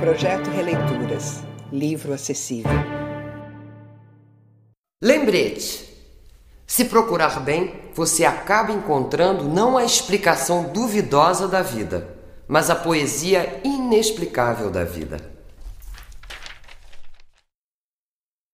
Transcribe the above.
Projeto Releituras. Livro acessível. Lembrete: se procurar bem, você acaba encontrando não a explicação duvidosa da vida, mas a poesia inexplicável da vida.